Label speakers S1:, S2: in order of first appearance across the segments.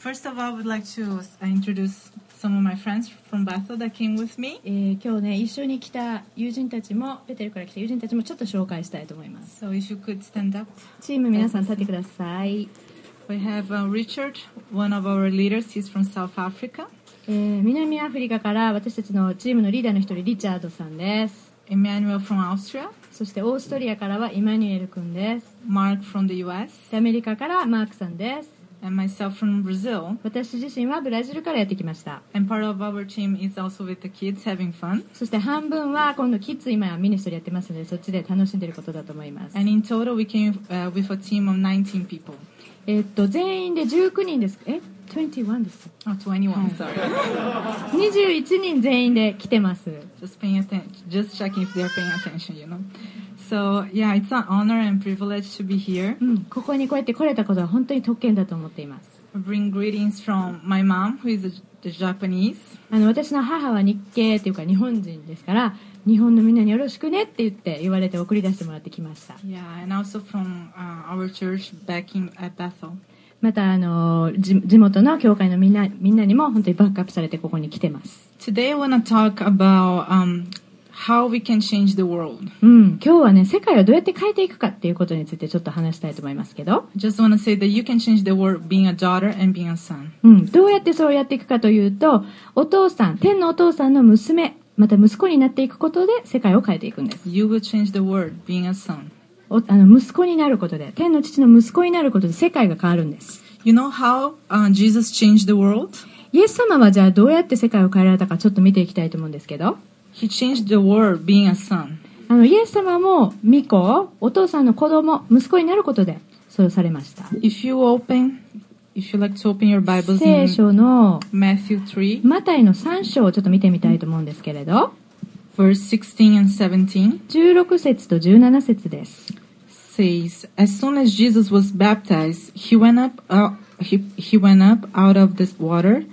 S1: First of all, I would like to uh, introduce some of my friends from Bethel that came with me.
S2: えー今日ね一緒に来た友人たちもベテルから来た友人たちもちょっと紹介したいと思います
S1: So if you could stand up.
S2: チーム皆さん立ってください、
S1: We have uh, Richard, one of our leaders. He's from South Africa.
S2: えー南アフリカから私たちのチームのリーダーの一人リチャードさんです
S1: Emmanuel from Austria.
S2: そしてオーストリアからはイマニュエル君です
S1: Mark from the US.
S2: でアメリカからマークさんです
S1: And myself from Brazil.
S2: 私自身はブラジルからやってきました
S1: And part of our team is also with the kids having fun.
S2: そして半分は今度キッズ今ミニストリーやってますのでそっちで楽しんでることだと思います
S1: And in total, we came uh, with a team of 19 people.
S2: えーっと全員で19人ですえ21です
S1: Oh, 21, sorry.
S2: 21人全員で来てます
S1: just paying attention, just checking if they're paying attention, you know. So yeah, it's an honor and privilege to be here.
S2: うん、ここにこうやって来れたことは本当に特権だと思っています
S1: bring greetings from my mom, who is the Japanese,
S2: あの私の母は日系というか日本人ですから日本のみんなによろしくねって言って言われて送り出してもらってきました
S1: yeah, and also from uh, our church back in at Bethel.
S2: またあの地地元の教会のみんなみんなにも本当にバックアップされてここに来てます
S1: Today, I want to talk about um, how we can change the world.
S2: うん今日はね世界をどうやって変えていくかっていうことについてちょっと話したいと思いますけど、
S1: just want to say that you can change the world being a daughter and being a son.
S2: うん、どうやってそうやっていくかというとお父さん天のお父さんの娘また息子になっていくことで世界を変えていくんです
S1: You will change the world being a son.
S2: おあの息子になることで天の父の息子になることで世界が変わるんです
S1: You know how uh, Jesus changed the world?
S2: イエス様はじゃあどうやって世界を変えられたかちょっと見ていきたいと思うんですけど
S1: He changed the world being a son.
S2: あのイエス様も巫女お父さんの子供息子になることでそうされました
S1: If you open, if you like to open your Bibles
S2: 聖
S1: in
S2: 書の
S1: Matthew 3,
S2: マタイの3章をちょっと見てみたいと思うんですけれど
S1: verse 16 and 17,
S2: 16節と17節です
S1: says, As soon as Jesus was baptized, he went up, uh, he, he went up out of this water.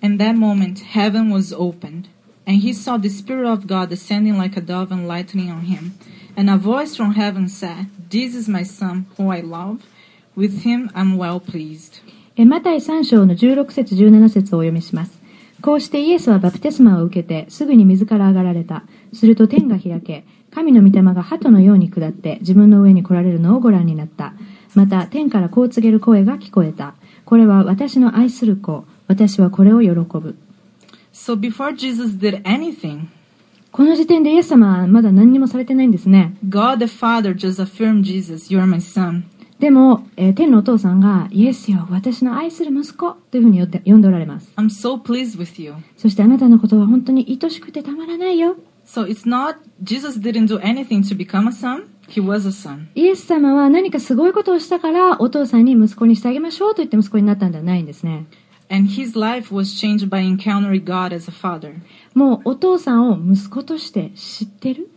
S1: And that moment, heaven was opened, And he saw the Spirit of God descending like a dove and lighting on him. And a voice from heaven said, This is my Son, who I love. With him I'm well pleased.
S2: えマタイ3章の16節17節をお読みします。こうしてイエスはバプテスマを受けてすぐに水から上がられた。すると天が開け、神の御霊が鳩のように下って自分の上に来られるのをご覧になった。また天からこう告げる声が聞こえた。これは私の愛する子。私はこれを喜ぶ。
S1: So before Jesus did anything,
S2: この時点でイエス様はまだ何にもされてないんですね。
S1: God the Father just affirmed Jesus, You are my Son.
S2: でも、えー天のお父さんがイエスよ、私の愛する息子というふうに呼んでおられます。
S1: I'm so pleased with you.
S2: そしてあなたのことは本当に愛しくてたまらないよ。
S1: So it's not, Jesus didn't do anything to become a son, he was a son.
S2: イエス様は何かすごいことをしたからお父さんに息子にしてあげましょうと言って息子になったんではないんですね。
S1: And his life was changed by encountering God as a father.
S2: もうお父さんを息子として知ってる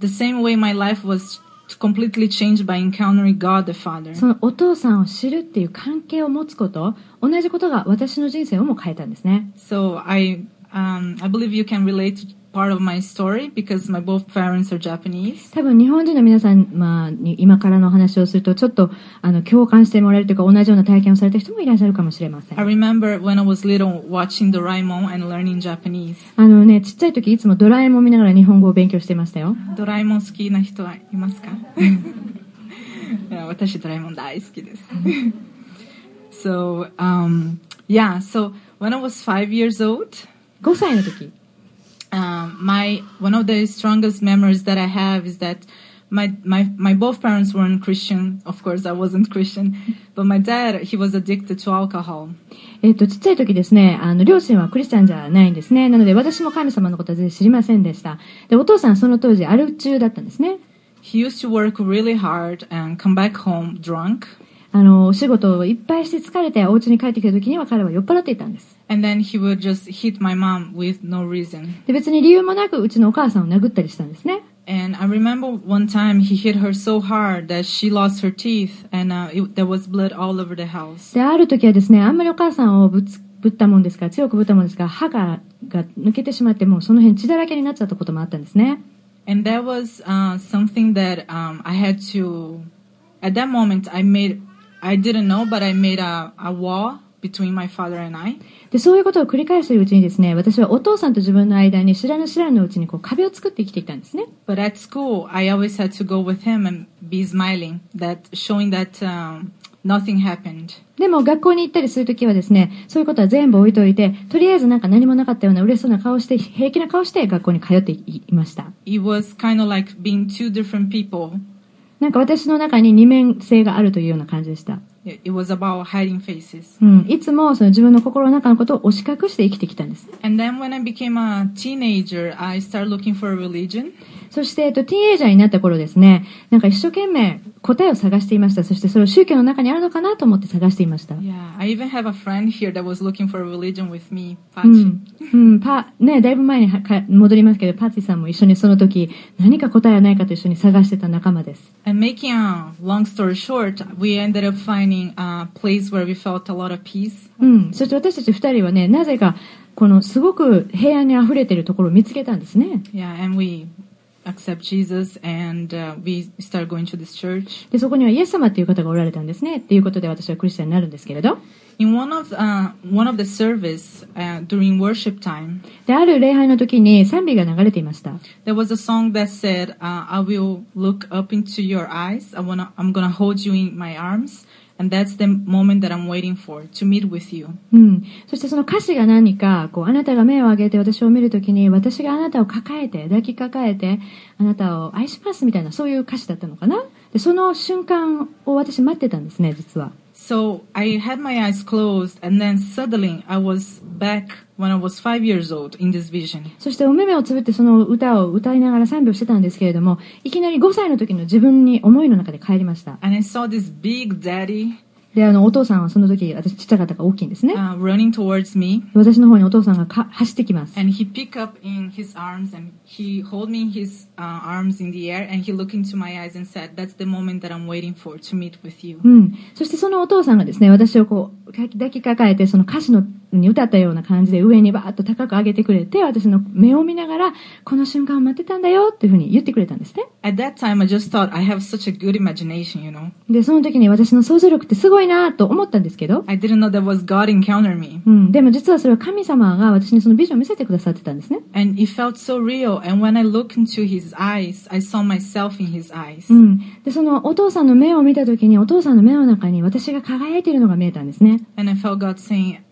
S1: The same way my life was completely changed by encountering God the Father.
S2: そのお父さんを知るっていう関係を持つこと、同じことが私の人生をも変えたんですね。
S1: So I, um, I believe you can relate to part of my story because my both parents are Japanese.
S2: 多分日本人の皆さん、まあ、に今からのお話をするとちょっとあの共感してもらえるというか同じような体験をされた人もいらっしゃるかもしれません。
S1: I remember when I was little watching Doraemon and learning Japanese.
S2: あのね、ちっちゃい時いつもドラえもん見ながら日本語を勉強してましたよ。
S1: ドラえもん好きな人はいますかいや私ドラえもん大好きです。so, um, yeah, so when I was five years old,
S2: 5歳の時、
S1: um, my one of the strongest memories that I have is that my, my my both parents weren't Christian. Of course, I wasn't Christian, but my dad he was addicted to alcohol.
S2: えっと、ちっちゃい時ですね、あの、両親はクリスチャンじゃないんですね。なので、私も神様のことは全然知りませんでした。で、お父さんはその当時、アル中だったんですね。
S1: He used to work really hard and come back home drunk,
S2: あの、お仕事をいっぱいして疲れて、お家に帰ってきた時には彼は酔っ払っていたんです。
S1: and then he would just hit my mom with no reason.
S2: で、別に理由もなく、うちのお母さんを殴ったりしたんですね。
S1: And I remember one time he hit her so hard that she lost her teeth, and uh, it, there was blood all over the house.
S2: で、ある時はですね、あんまりお母さんをぶつ、ぶったもんですから、強くぶったもんですから、歯が、が抜けてしまって、もうその辺血だらけになっちゃったこともあったんですね。
S1: And that was uh, something that um, I had to. At that moment, I made I didn't know, but I made a, a wall between my father and I.
S2: で、そういうことを繰り返しているうちにですね、私はお父さんと自分の間に知らぬ知らぬうちにこう壁を作って生きてきたんですね。
S1: But at school, I always had to go with him and be smiling, that showing that um, nothing happened.
S2: でも学校に行ったりするときはですね、そういうことは全部置いといて、とりあえずなんか何もなかったような嬉しそうな顔して、平気な顔して学校に通っていました。
S1: It was kind of like being two different people.
S2: なんか私の中に二面性があるというような感じでした。
S1: It was about hiding faces.
S2: うん。いつもその自分の心の中のことを押し隠して生きてきたんです。
S1: And then when I became a teenager, I started looking for a religion.
S2: そして、えっと、ティーンエイジャーになった頃ですね、なんか一生懸命答えを探していました。そしてそれを宗教の中にあるのかなと思って探していました。
S1: Yeah, I even have a friend here that was looking for a religion with me,
S2: う.ん。うん。パ、ね、だいぶ前にはか戻りますけど、パッツィさんも一緒にその時、何か答えはないかと一緒に探してた仲間です。
S1: And making a long story short, we ended up finding a place where we felt a lot of peace.
S2: うん。そして私たち二人はね、なぜか、このすごく平安に溢れているところを見つけたんですね。
S1: Yeah, and we accept Jesus and uh, we start going to this church.
S2: で、そこにはイエス様っていう方がおられたんですね。っていうことで私はクリスチャンになるんですけれど。
S1: In one of uh, one of the service uh, during worship time,
S2: で、ある礼拝の時に賛美が流れていました。
S1: there was a song that said, uh, "I will look up into your eyes. I wanna, I'm gonna hold you in my arms,
S2: うん。そしてその歌詞が何か、こう、あなたが目を上げて私を見るときに、私があなたを抱えて、抱きかかえて、あなたを愛しますみたいな、そういう歌詞だったのかな？で、その瞬間を私待ってたんですね、実は。
S1: So I had my eyes closed, and then suddenly I was back when I was five years old in this vision.
S2: そしてお目目をつぶってその歌を歌いながら賛美をしてたんですけれども、いきなり5歳の時の自分に思いの中で帰りました。
S1: And I saw this big daddy
S2: で、あの、お父さんはその時、私、ちっちゃかったから大きいんですね。私の方にお父さんがか走ってきます。うん。そしてそのお父さんがですね、私をこう、抱きかえて、その歌詞のに歌ったような感じで上にバーッと高く上げてくれて、私の目を見ながら、この瞬間を待ってたんだよっていうふうに言ってくれたんですね。
S1: At that time, I just thought I have such a good imagination, you know.
S2: で、その時に私の想像力ってすごいなと思ったんですけど、
S1: I didn't know that was God encounter me,
S2: うん。でも実はそれは神様が私にそのビジョンを見せてくださってたんですね。
S1: and it felt so real. And when I looked into his eyes, I saw myself in his eyes.
S2: うん。で、そのお父さんの目を見た時に、お父さんの目の中に私が輝いているのが見えたんですね。
S1: And I felt God saying,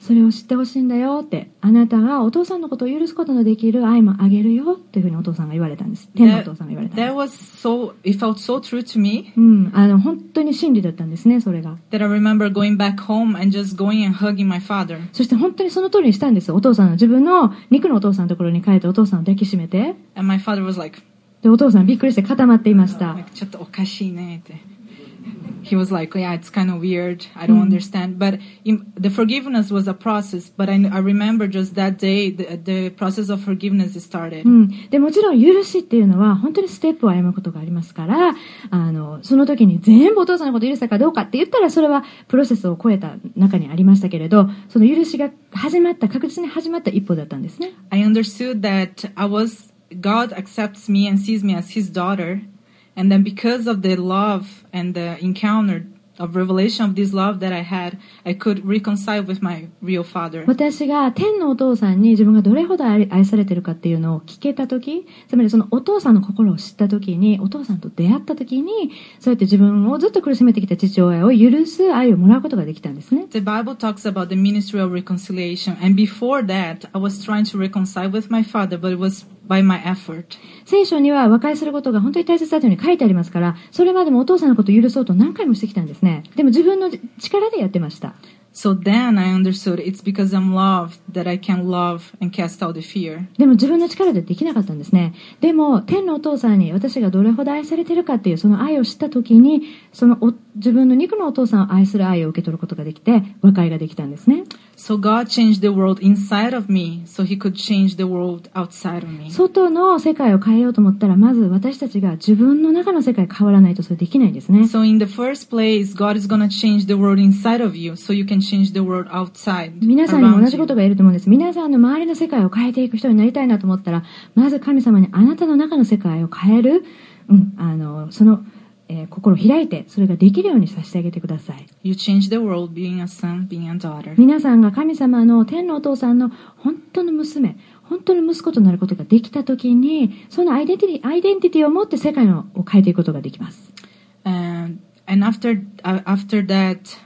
S2: それを知ってほしいんだよって。あなたがお父さんのことを許すことのできる愛もあげるよっていうふうにお父さんが言われたんです。天のお
S1: That,
S2: 父さんが言われたんで
S1: that was so, it felt so true to me
S2: す。うん。あの、本当に真理だったんですね、それが。
S1: that I remember going back home and just going and hugging my father.
S2: そして本当にその通りにしたんです。お父さんの、自分の肉のお父さんのところに帰ってお父さんを抱きしめて。
S1: And my father was like,
S2: で、お父さんびっくりして固まっていました。
S1: ちょっとおかしいねって。He was like, yeah, it's kind of weird. I don't understand. But in, the forgiveness was a process. But I, I remember just that day, the, the process of forgiveness started.
S2: うん。で、もちろん許しっていうのは本当にステップを歩むことがありますから、あの、その時に全部お父さんのことを許したかどうかって言ったらそれはプロセスを超えた中にありましたけれど、その許しが始まった、確実に始まった一歩だったんですね。
S1: I understood that I was, God accepts me and sees me as his daughter. And then because of the love and the encounter of revelation of this love that I had, I could reconcile with my real father.
S2: 私が天のお父さんに自分がどれほど愛愛されてるかっていうのを聞けた時つまりそのお父さんの心を知った時にお父さんと出会った時にそうやって自分をずっと苦しめてきた父親を許す愛をもらうことができたんですね
S1: The Bible talks about the ministry of reconciliation. And before that, I was trying to reconcile with my father, but it was by my effort.
S2: 聖書には和解することが本当に大切だというふうに書いてありますからそれまでもお父さんのことを許そうと何回もしてきたんですねでも自分の力でやってました
S1: So then I understood it's because I'm loved that I can love and cast out the fear.
S2: でも自分の力でできなかったんですね。でも、天のお父さんに私がどれほど愛されてるかっていうその愛を知った時に、そのお自分の肉のお父さんを愛する愛を受け取ることができて和解ができたんですね。外の世界を変えようと思ったらまず私たちが自分の中の世界変わらないとそれできないんですね。皆さんにも同じことがいると思うんです。皆さんの周りの世界を変えていく人になりたいなと思ったらまず神様にあなたの中の世界を変える、うん、あの、その、え、心開いてそれができるようにさせてあげてください。皆さんが神様の天のお父さんの本当の娘本当の息子となることができた時にそのアイ,デンティティアイデンティティを持って世界を変えていくことができます。
S1: え after, after that.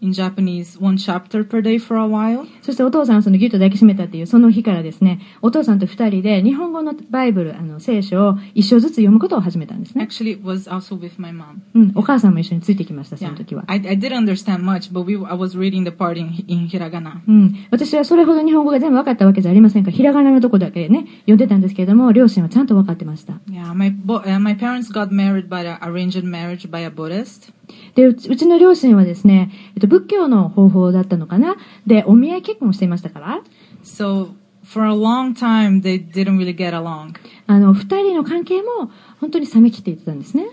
S1: In Japanese, one chapter per day for a while.
S2: そしてお父さんはそのギュッと抱きしめたっていうその日からですね、お父さんと二人で日本語のバイブル、あの聖書を一章ずつ読むことを始めたんですね。
S1: Actually, it was also with my mom.
S2: うん、お母さんも一緒についてきました、そ
S1: Yeah,
S2: の時は。
S1: I, I didn't understand much, but we I was reading the part in in hiragana.
S2: うん、私はそれほど日本語が全部分かったわけじゃありませんが、ひらがなのとこだけね、読んでたんですけれども、両親はちゃんと分かってました。
S1: Yeah, my bo- uh, my parents got married by a arranged marriage by a Buddhist.
S2: で、うちうちの両親はですね、えっと、仏教の方法だったのかな？で、お見合い結婚をしていましたから、
S1: So for a long time, they didn't really get along.
S2: あの、二人の関係も本当に冷め切っていってたんですね。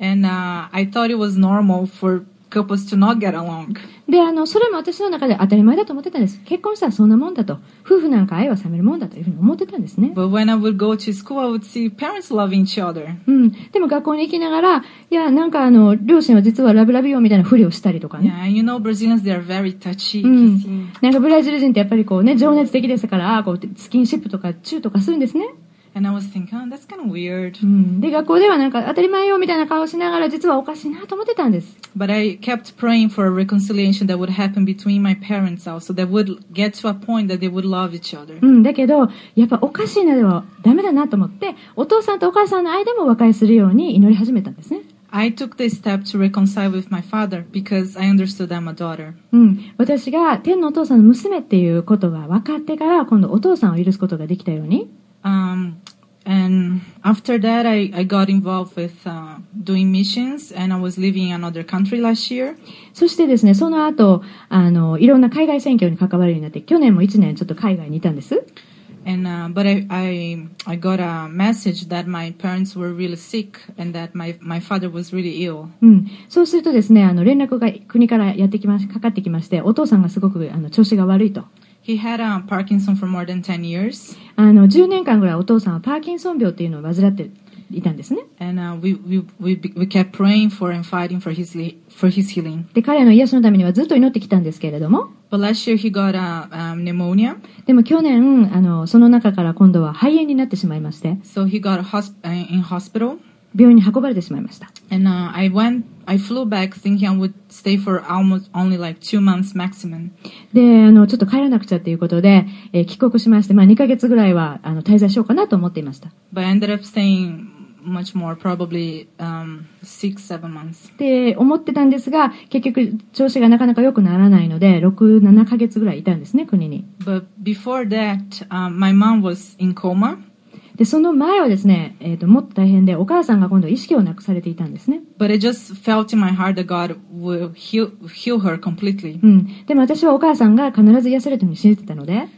S1: And uh, I thought it was normal for couples to not get along.
S2: で、あの、それも私の中で当たり前だと思ってたんです。結婚したらそんなもんだと。夫婦なんか愛は冷めるもんだというふうに思ってたんですね。
S1: But when I would go to school, I would see parents loving each other.
S2: うん。でも学校に行きながら、いや、なんかあの、両親は実はラブラブよみたいなふりをしたりとかね。
S1: Yeah, you know Brazilians, they are very touchy,
S2: うん。なんかブラジル人ってやっぱりこうね、情熱的ですから、こう、スキンシップとかチューとかするんですね。
S1: And I was thinking, oh, that's kind of weird.
S2: うん。で、学校ではなんか当たり前よみたいな顔しながら、実はおかしいなと思ってたんです。
S1: But I kept praying for a reconciliation that would happen between my parents also, that would get to a point that they would love each other.
S2: うん。だけど、やっぱおかしいなではダメだなと思って、お父さんとお母さんの間も和解するように祈り始めたんですね。
S1: I took this step to reconcile with my father because I understood I'm a daughter.
S2: うん。私が天のお父さんの娘っていうことが分かってから、今度お父さんを許すことができたように、
S1: Um, and after that, I, I got involved with uh, doing missions, and I was living in another country last year.
S2: そしてですね、その後、あの、いろんな海外選挙に関わるようになって、去年も1年ちょっと海外にいたんです。
S1: And uh, but I, I I got a message that my parents were really sick and that my my father was really ill.
S2: うん。そうするとですね、あの、連絡が国からやってきまし、かかってきまして、お父さんがすごく、あの、調子が悪いと。
S1: He had uh, Parkinson for more than 10 years,
S2: あの、10年間ぐらいお父さんはパーキンソン病っていうのを患っていたんですね。
S1: and uh, we, we we we kept praying for and fighting for his for his healing.
S2: で、彼の癒しのためにはずっと祈ってきたんですけれども、
S1: But last year he got uh, um, pneumonia,
S2: でも去年、あの、その中から今度は肺炎になってしまいまして、
S1: so he got hosp- uh, in hospital.
S2: 病院に運ばれてしまいました。
S1: And uh, I went, I flew back thinking I would stay for almost only like two months maximum.
S2: で、あの、ちょっと帰らなくちゃっていうことで、えー帰国しまして、まあ2ヶ月ぐらいは、あの、滞在しようかなと思っていました。
S1: But I ended up staying much more, probably um, six, seven months.
S2: って思ってたんですが、結局、調子がなかなか良くならないので、6、7ヶ月ぐらいいたんですね、国に。
S1: But before that, um, my mom was in coma.
S2: で、その前はですね、えーと、もっと大変で、お母さんが今度意識をなくされていたんですね。でも私はお母さんが必ず癒されるために信じてたので。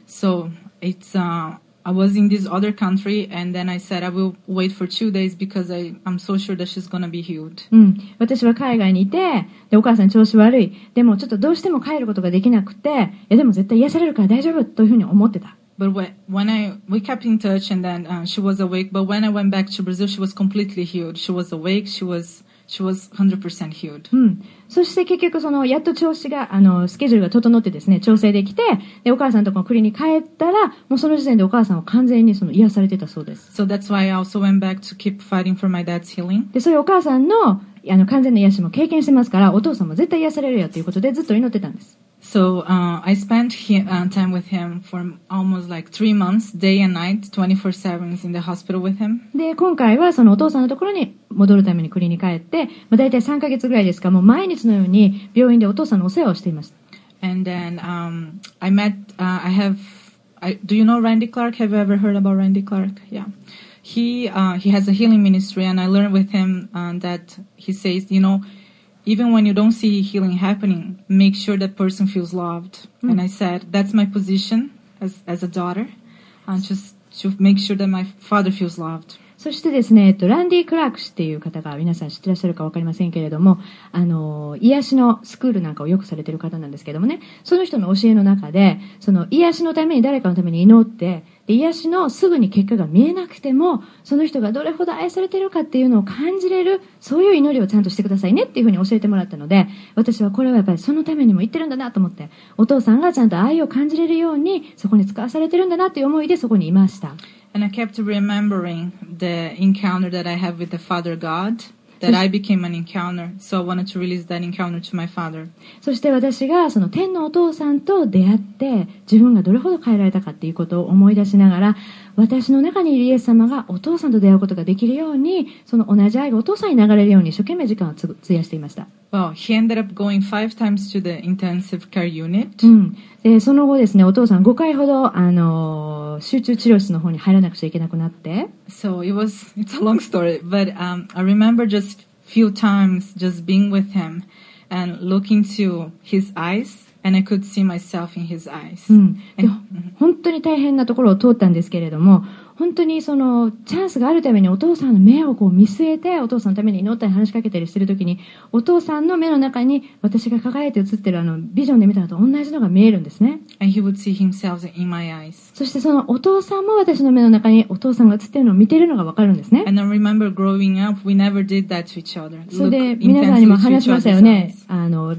S2: 私は海外にいて、で、お母さん調子悪い。でもちょっとどうしても帰ることができなくて、いでも絶対癒されるから大丈夫というふうに思ってた。
S1: But when, when I, we kept in touch and then uh, she was awake. But when I went back to Brazil, she was completely healed. She was awake. She was, she was 100% healed.
S2: うん。そして結局その、やっと調子が、あの、スケジュールが整ってですね、調整できて、で、お母さんとこの国に帰ったら、もうその時点でお母さんは完全にその癒されてたそうです。
S1: So that's why I also went back to keep fighting for my dad's healing.
S2: で、そういうお母さんの、あの、完全な癒しも経験してますから、お父さんも絶対癒されるよということでずっと祈ってたんです。
S1: So uh, I spent he, uh, time with him for almost like three months, day and night, 24/7 in the hospital with him.
S2: で、今回はそのお父さんのところに戻るために国に帰って、まあ、大体3ヶ月ぐらいですか、もう毎日のように病院でお父さんのお世話をしていました。
S1: And then um, I met. Uh, I have. I, do you know Randy Clark? Have you ever heard about Randy Clark? Yeah. he uh, he has a healing ministry, and I learned with him uh, that he says, you know, even when you don't see healing happening, make sure that person feels loved. And I said, that's my position as as a daughter, and just to make sure that my father feels loved.
S2: そしてですね、えっと、ランディ・クラーク氏っていう方が皆さん知ってらっしゃるかわかりませんけれども、あの、癒しのスクールなんかをよくされてる方なんですけどもね、その人の教えの中で、その癒しのために誰かのために祈って、で癒しのすぐに結果が見えなくても、その人がどれほど愛されてるかっていうのを感じれる、そういう祈りをちゃんとしてくださいねっていうふうに教えてもらったので、私はこれはやっぱりそのためにも言ってるんだなと思って、お父さんがちゃんと愛を感じれるように、そこに使わされてるんだなっていう思いでそこにいました。
S1: And I kept remembering the encounter that I have with the Father God, that I became an encounter. So I wanted to release that encounter to my father.
S2: そして私がその天のお父さんと出会って自分がどれほど変えられたかっていうことを思い出しながら私の中にいるイエス様がお父さんと出会うことができるようにその同じ愛がお父さんに流れるように一生懸命時間をつ費やしていました。その後ですね、お父さん5回ほど、あの、集中治療室の方に入らなくちゃいけなくなって。
S1: So it was, it's a long story, but、I remember just few times just being with him and looking to his eyes. And I could see myself in his eyes.
S2: うん、本当に大変なところを通ったんですけれども本当にそのチャンスがあるためにお父さんの目をこう見据えてお父さんのために祈ったり話しかけたりしてる時にお父さんの目の中に私が輝いて映ってるあのビジョンで見たのと同じのが見えるんですね
S1: and he would see himself in my eyes.
S2: そしてそのお父さんも私の目の中にお父さんが映ってるのを見てるのがわかるんですね
S1: And I remember growing up, we never did that to each other.
S2: それで皆さんにも話しましたよね.あの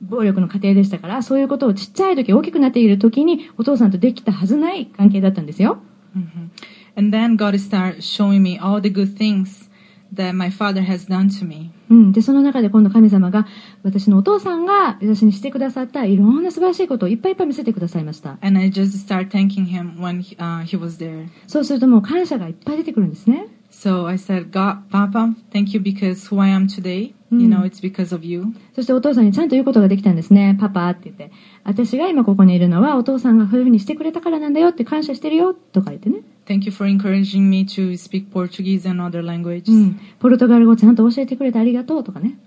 S2: 暴力の家庭でしたからそういうことをちっちゃい時大きくなっている時にお父さんとできたはずない関係だったんですよ
S1: Mhm. And then God started showing me all the good things that my father has done to me.
S2: うん、でその中で今度神様が私のお父さんが私にしてくださったいろんな素晴らしいことをいっぱいいっぱい見せてくださいました
S1: And I just started thanking him when he, uh, he was there.
S2: そうするともう感謝がいっぱい出てくるんですね
S1: So I said, God, Papa, thank you because who I am today, you
S2: Mm.
S1: know, it's because of you.
S2: そしてお父さんにちゃんと言うことができたんですねパパって言って私が今ここにいるのはお父さんがそういうふうにしてくれたからなんだよって感謝してるよとか言ってね、
S1: Thank you for encouraging me to speak Portuguese and other languages.
S2: うん、ポルトガル語ちゃんと教えてくれてありがとうとかね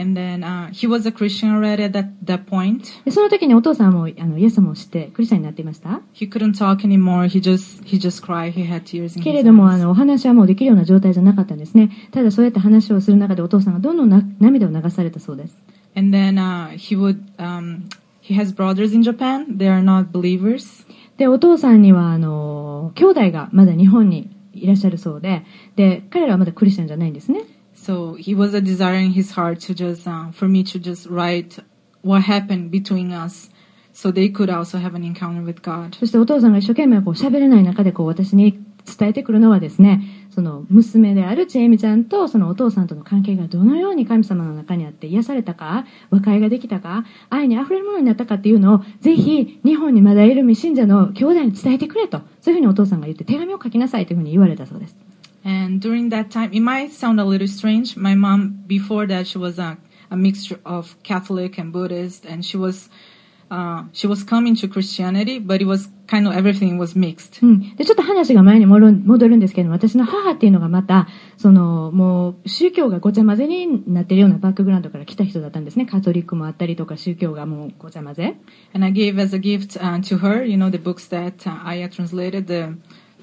S1: And then uh, he was a Christian already at that, that point.
S2: でその時にお父さんもあのイエス様を知ってクリスチャンになっていました
S1: He couldn't talk anymore. He just he just cried. He had tears in
S2: け
S1: his
S2: れどもあ
S1: eyes.
S2: のお話はもうできるような状態じゃなかったんですねただそうやって話をする中でお父さんがどんどんな涙を流されたそうです
S1: And then uh, he would um, he has brothers in Japan. They are not believers.
S2: でお父さんにはあの兄弟がまだ日本にいらっしゃるそうでで彼らはまだクリスチャンじゃないんですね
S1: So he was a desire in his heart to just uh, for me to just write what happened between us, so they could also have an encounter with God.
S2: そしてお父さんが一生懸命こう喋れない中でこう私に伝えてくるのはですねその娘であるちえみちゃんとそのお父さんとの関係がどのように神様の中にあって癒されたか和解ができたか愛に溢れるものになったかっていうのをぜひ日本にまだいる未信者の兄弟に伝えてくれとそういうふうにお父さんが言って手紙を書きなさいというふうに言われたそうです
S1: And during that time, it might sound a little strange. My mom, before that, she was a, a mixture of Catholic and Buddhist, and she was uh, she was coming to Christianity, but it was kind of everything was mixed.
S2: うん、でちょっと話が前に戻る戻るんですけども私の母っていうのがまたそのもう宗教がごちゃ混ぜになってるようなバックグラウンドから来た人だったんですねカトリックもあったりとか宗教がもうごちゃ混ぜ
S1: And I gave as a gift uh, to her, you know, the books that uh, Aya translated, the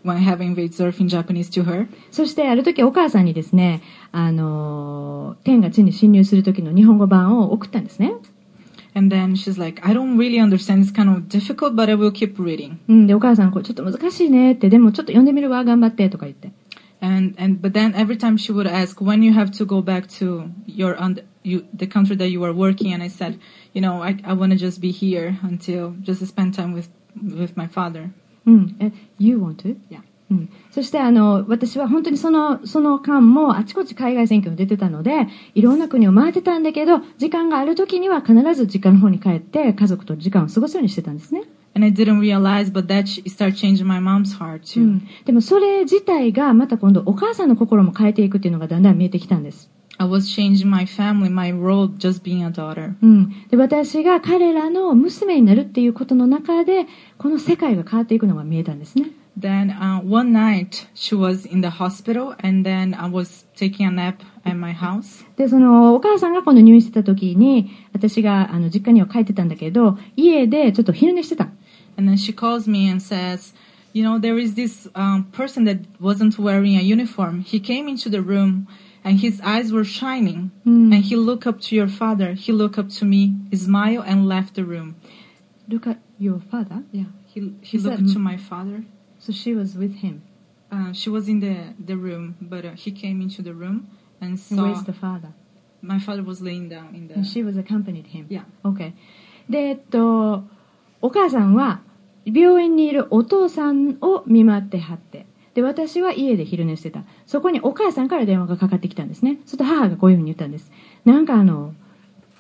S1: When Heaven Invades Earth in Japanese to her.
S2: そしてある時お母さんにですねあの天が地に侵入する時の日本語版を送ったんですね、
S1: And then she's like, I don't really understand. It's kind of difficult, but I will keep reading.
S2: うん、でお母さんこれちょっと難しいねってでもちょっと読んでみるわ頑張ってとか言って
S1: And and but then every time she would ask when you have to go back to your und- you the country that you are working, and I said, you know, I I want to just be here until just to spend time with with my father.
S2: うんえ You want to?
S1: Yeah.
S2: うん、そしてあの私は本当にそのその間もあちこち海外選挙に出てたのでいろんな国を回ってたんだけど時間がある時には必ず実家の方に帰って家族と時間を過ごすようにしてたんですね、
S1: And I didn't realize, but that sh- started changing my mom's heart
S2: う
S1: too.
S2: ん、でもそれ自体がまた今度お母さんの心も変えていくっていうのがだんだん見えてきたんです、
S1: I was changing my family, my role, just being a daughter.
S2: うん、で私が彼らの娘になるっていうことの中でこの世界が変わっていくのが見えたんですね
S1: Then uh, one night she was in the hospital, and then I was taking a nap at my house.
S2: で、その、お母さんが今度入院してた時に、私が、あの、実家には帰ってたんだけど、家でちょっと昼寝してた。
S1: And then she calls me and says, You know, there is this um, person that wasn't wearing a uniform. He came into the room and his eyes were shining.
S2: Mm.
S1: And he looked up to your father. He looked up to me, smiled, and left the room.
S2: Look at your father?
S1: Yeah, he, he
S2: Is
S1: looked
S2: that-
S1: to my father.
S2: So she was with him.
S1: Uh, she was in the, the room, but uh, he came into the room and
S2: And
S1: saw
S2: where's the father?
S1: my father was laying down in
S2: And
S1: the.
S2: she was accompanied him.
S1: Yeah.
S2: Okay. で、えっと、お母さんは病院にいるお父さんを見舞ってはって、 で、私は家で昼寝してた。そこにお母さんから電話がかかってきたんですね。そと母がこういうふうに言ったんです。なんかあの、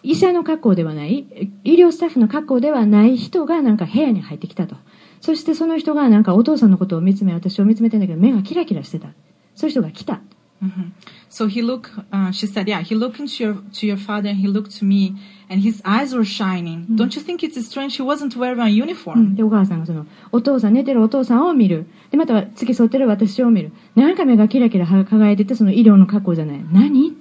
S2: 医者の格好ではない、医療スタッフの格好ではない人がなんか部屋に入ってきたと。そしてその人がなんかお父さんのことを見つめ、私を見つめてんだけど、目がキラキラしてた。そういう人が来た。
S1: Mhm. So he looked. Uh, she said, "Yeah." He looked into your to your father, and he looked to me, and his eyes were shining. Don't you think it's strange? He wasn't wearing a
S2: うん
S1: uniform.
S2: で、お母さんがその、お父さん、寝てるお父さんを見る。で、または付き添ってる私を見る。なんか目がキラキラ輝いてて、その医療の格好じゃない。何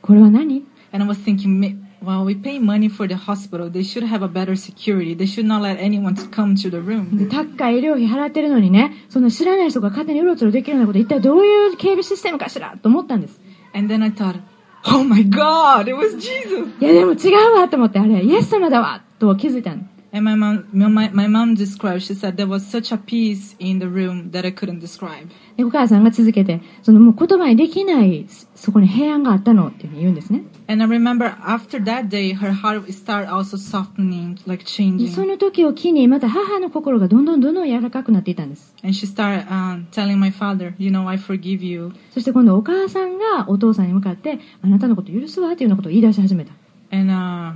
S2: これは何
S1: And I was thinking, "Ma- well, we pay money for the hospital. They should have a better security. They should not let anyone to come to the
S2: で
S1: room.
S2: 高い医療費払ってるのにね、その知らない人が勝手にうろちょろできるようなこと、一体どういう警備システムかしらと思ったんです。
S1: And then I thought, oh my God, it was Jesus.
S2: いや、でも違うわと思って、あれ、イエス様だわと気づいたの。
S1: And my mom, my, my mom described. She said there was such a peace in the room that I couldn't describe.
S2: で、お母さんが続けて、そのもう言葉にできない、そこに平安があったのっていうふうに言うんですね。
S1: And I remember after that day, her heart started also softening, like
S2: で
S1: changing.
S2: その時を機に、また母の心がどんどんどんどん柔らかくなっていたんです。
S1: And she started um, telling my father, you know, I forgive you.
S2: そして今度お母さんがお父さんに向かって、あなたのこと許すわっていうようなことを言い出し始めた。
S1: And uh,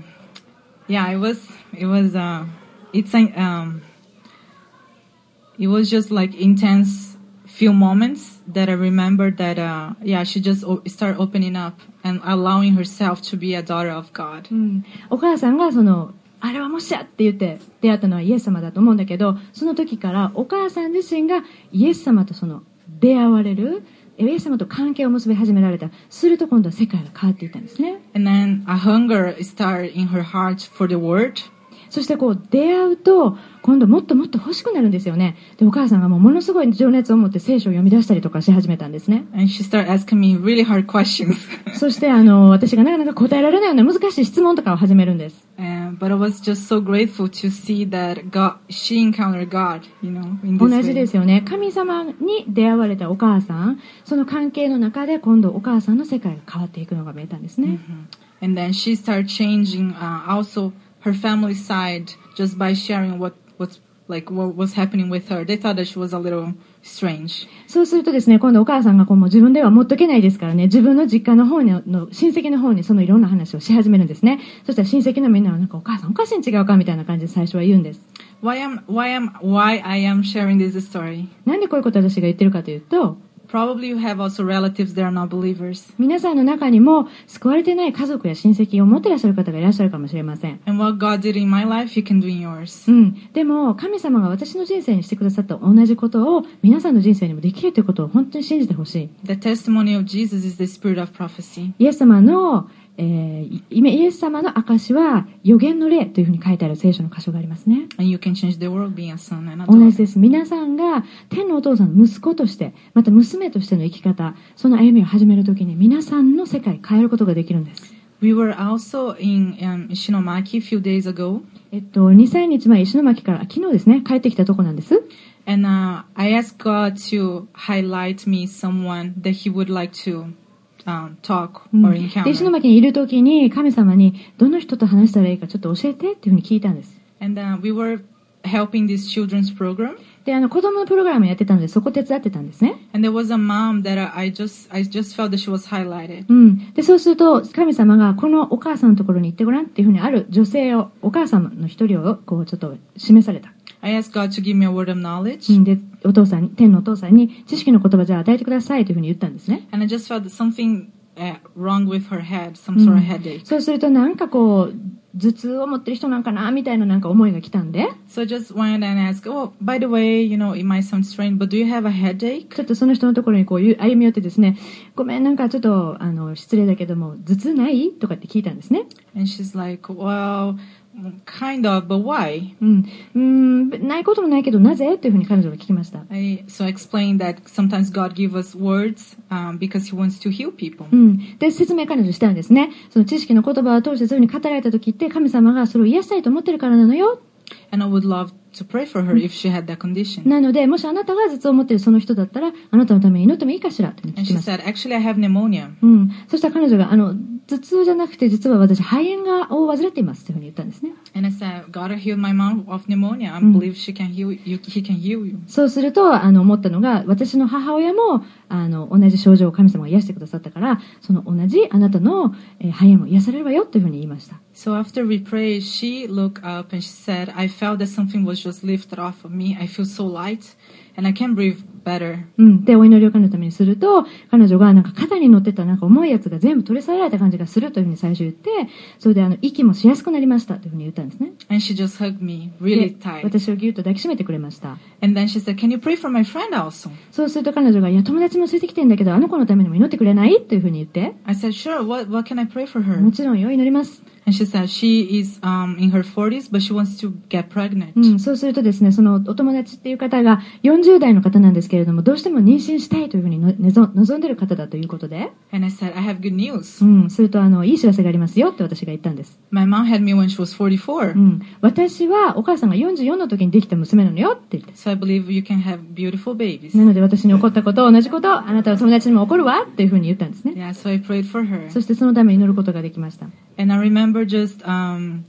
S1: yeah, it was, it was, uh, it's, a- um, it was just like intense few moments that I remember that, uh, yeah, she just o- started opening up and allowing herself to be a daughter of God.
S2: うん、お母さんがその、あれはもしやって言って出会ったのはイエス様だと思うんだけど、その時からお母さん自身がイエス様とその出会われる、 イエス様と関係を結び始められた。すると今度は世界が変わっていったんですね。
S1: And then a hunger started in her heart for the word.
S2: そしてこう出会うと、今度もっともっと欲しくなるんですよね。で、お母さんがも,のすごい情熱を持って聖書を読み出したりとかし始めたんですね。そして、あの、私がなかなか答えられないような難しい質問とかを始めるんです。同じですよね。神様に出会われたお母さん、その関係の中で今度お母さんの世界が変わっていくのが見えたんですね。
S1: And then she start changing、also her family side just by sharing what what's like what was happening with her. They thought that she was a little strange.
S2: そうするとですね、今度お母さんがこうもう自分では持っとけないですからね、自分の実家の方にの、親戚の方にそのいろんな話をし始めるんですね。そしたら親戚のみんなはなんかお母さんおかしいん違うかみたいな感じで最初は言うんです。
S1: Why am why am why I am sharing this story?
S2: なんでこういうことを私が言ってるかというと、
S1: Probably you have also relatives that are not believers.
S2: 皆さんの中にも救われてない家族や親戚を持ってらっしゃる方がいらっしゃるかもしれません。でも神様が私の人生にしてくださった同じことを皆さんの人生にもできるということを本当に信じてほしい。イエス様のえー、イエス様の証は予言の例というふうに書いてある聖書の箇所がありますね。同じです。皆さんが天のお父さんの息子として、また娘としての生き方、その歩みを始めるときに皆さんの世界変えることができるんです。えっと、2、3日前、石巻から昨日ですね、帰ってきたとこなんです。
S1: And、I ask God to highlight me someone that he would like to um,
S2: で
S1: encounter.
S2: 石巻にいるときに神様にどの人と話したらいいかちょっと教えてっていうふうに聞いたんです。
S1: And uh, we were helping this children's program.
S2: で、あの子供のプログラムやってたのでそこ手伝ってたんですね。
S1: And there was a mom that I I just I just felt that she was highlighted.
S2: うん。で、そうすると神様がこのお母さんのところに行ってごらんっていうふうにある女性を、お母様の一人をこうちょっと示された。
S1: I asked God to give me a word of knowledge.
S2: うんで、お父さんに、天のお父さんに知識の言葉じゃあ与えてくださいというふうに言ったんですね。
S1: And I just felt something uh, wrong with her head, some sort of headache.
S2: そうするとなんかこう、頭痛を持ってる人なんかなみたいななんか思いが来たんで、
S1: So just went and asked, oh, by the way, you know, it might sound strange, but do you have a headache?
S2: ちょっとその人のところにこうゆ歩み寄ってですね、ごめん、なんかちょっと、あの、失礼だけども、頭痛ないとかって聞いたんですね。
S1: And she's like, well, kind of, but why?
S2: うん。うーん、ないこともないけど、なぜというふうに彼女が聞きました。
S1: I, so I explained that sometimes God gives us words um, because He wants to heal people.
S2: うん。で、説明彼女したんですね。その知識の言葉を通してそういうふうに語られた時って、神様がそれを癒したいと思ってるからなのよ。
S1: And I would love to pray for her if she had that condition.
S2: なので、もしあなたが頭痛を持ってるその人だったら、あなたのために祈ってもいいかしらというん。そしたら彼女が、あの、頭痛じゃなくて、実は私、肺炎がを患っていますというふうに言ったんですね。
S1: And I said, God healed my mom of pneumonia. I believe she can heal you. He can heal you.
S2: そうすると、あの、思ったのが、私の母親も、あの、同じ症状を神様が癒してくださったから、その同じあなたの、えー肺炎も癒されるわよというふうに言いました。
S1: So after we prayed, she looked up and she said, I felt that something was just lifted off of me. I feel so light and I can breathe better.
S2: うん。で、お祈りを彼のためにすると、彼女がなんか肩に乗ってたなんか重いやつが全部取り去られた感じがするというふうに最初言って、それであの、息もしやすくなりましたというふうに言ったんですね。
S1: And she just hugged me really
S2: で
S1: tight.
S2: 私をぎゅっと抱きしめてくれました。
S1: And then she said, Can you pray for my friend also?
S2: そうすると彼女が、いや、友達も連れてきてんだけど、あの子のためにも祈ってくれないというふうに言って、
S1: I said, Sure, what, what can I pray for
S2: も
S1: her?
S2: ちろんよ、祈ります。
S1: And she said, She is um, in her 40s, but she wants to get pregnant.
S2: うん、そうするとですね、そのお友達っていう方が40代の方なんですけれども、どうしても妊娠したいというふうにの望んでる方だということで、
S1: And I said, I have good news.
S2: うん、するとあの、いい知らせがありますよって私が言ったんです。
S1: My mom had me when she was 44.
S2: うん、私はお母さんが44の時にできた娘なのよって言って。
S1: So I believe you can have beautiful babies.
S2: なので私に起こったこと、同じこと、あなたの友達にも起こるわっていうふうに言ったんですね。
S1: Yeah, so I prayed for her.
S2: そしてそのために祈ることができました。
S1: And I remember just um,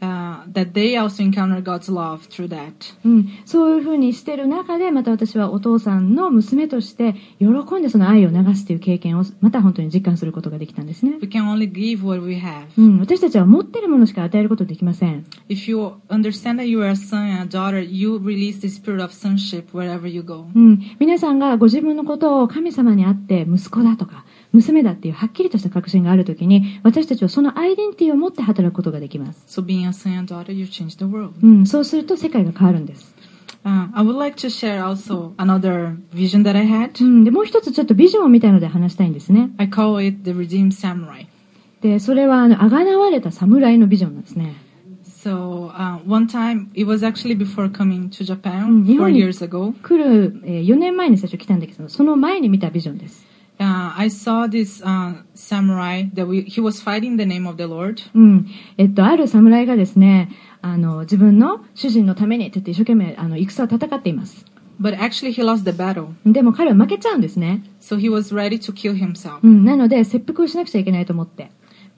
S1: uh, that they also encountered God's love through that.
S2: うん、そういうふうにしてる中で、また私はお父さんの娘として、喜んでその愛を流すという経験を、また本当に実感することができたんですね。
S1: We can only give what we have.
S2: うん、私たちは持ってるものしか与えることできません。
S1: If you understand that you are a son and a daughter, you release the spirit of sonship wherever you go.
S2: うん、皆さんがご自分のことを神様にあって息子だとか娘だっていうはっきりとした確信があるときに私たちはそのアイデンティティを持って働くことができます、そうすると世界が変わるんです。もう一つちょっとビジョンを見たので話したいんですね。でそれはあがなわれた侍のビジョンなんですね。来る、えー、4年前に最初来たんだけど、その前に見たビジョンです。
S1: Uh, I saw this uh, samurai that we, he was fighting the name of the Lord.
S2: うん。えっと、ある侍がですね、あの、自分の主人のためにって言って一生懸命、あの、戦を戦っています。
S1: But actually, he lost the battle.
S2: でも彼は負けちゃうんですね。
S1: So he was ready to kill himself.
S2: うん。なので、切腹をしなくちゃいけないと思って。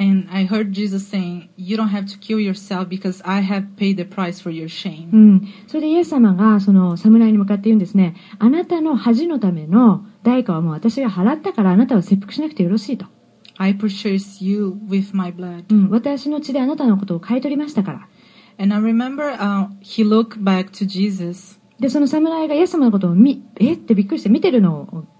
S1: And I heard Jesus saying, You don't have to kill yourself because I have paid the price for your shame.
S2: うん。それでイエス様が、その、侍に向かって言うんですね。あなたの恥のための代価はもう私が払ったからあなたは切腹しなくてよろしいと。
S1: I purchased you with my blood.
S2: うん。私の血であなたのことを買い取りましたから。
S1: And I remember uh, he looked back to Jesus
S2: で、その侍がイエス様のことを見、えってびっくりして見てるのを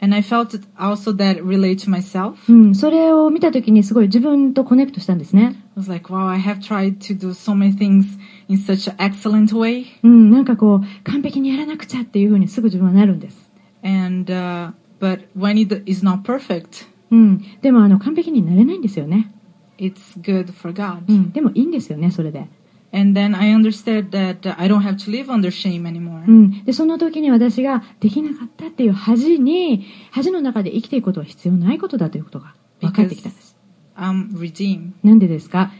S1: And I felt it also that relate to myself.
S2: うん。それを見たときにすごい自分とコネクトしたんですね。
S1: I was like, wow, I have tried to do so many things in such an excellent way.
S2: うん。なんかこう、完璧にやらなくちゃっていうふうにすぐ自分はなるんです。
S1: And, uh, but when it is not perfect,
S2: うん。でもあの、完璧になれないんですよね。
S1: it's good for God.
S2: うん。でもいいんですよね、それで。
S1: And then I understood that uh, I don't have to live under shame anymore.
S2: うん。で、その時に私ができなかったっていう恥に、恥の中で生きていくことは必要ないことだということが分かってきたんです。
S1: I'm redeemed.
S2: なんでですか？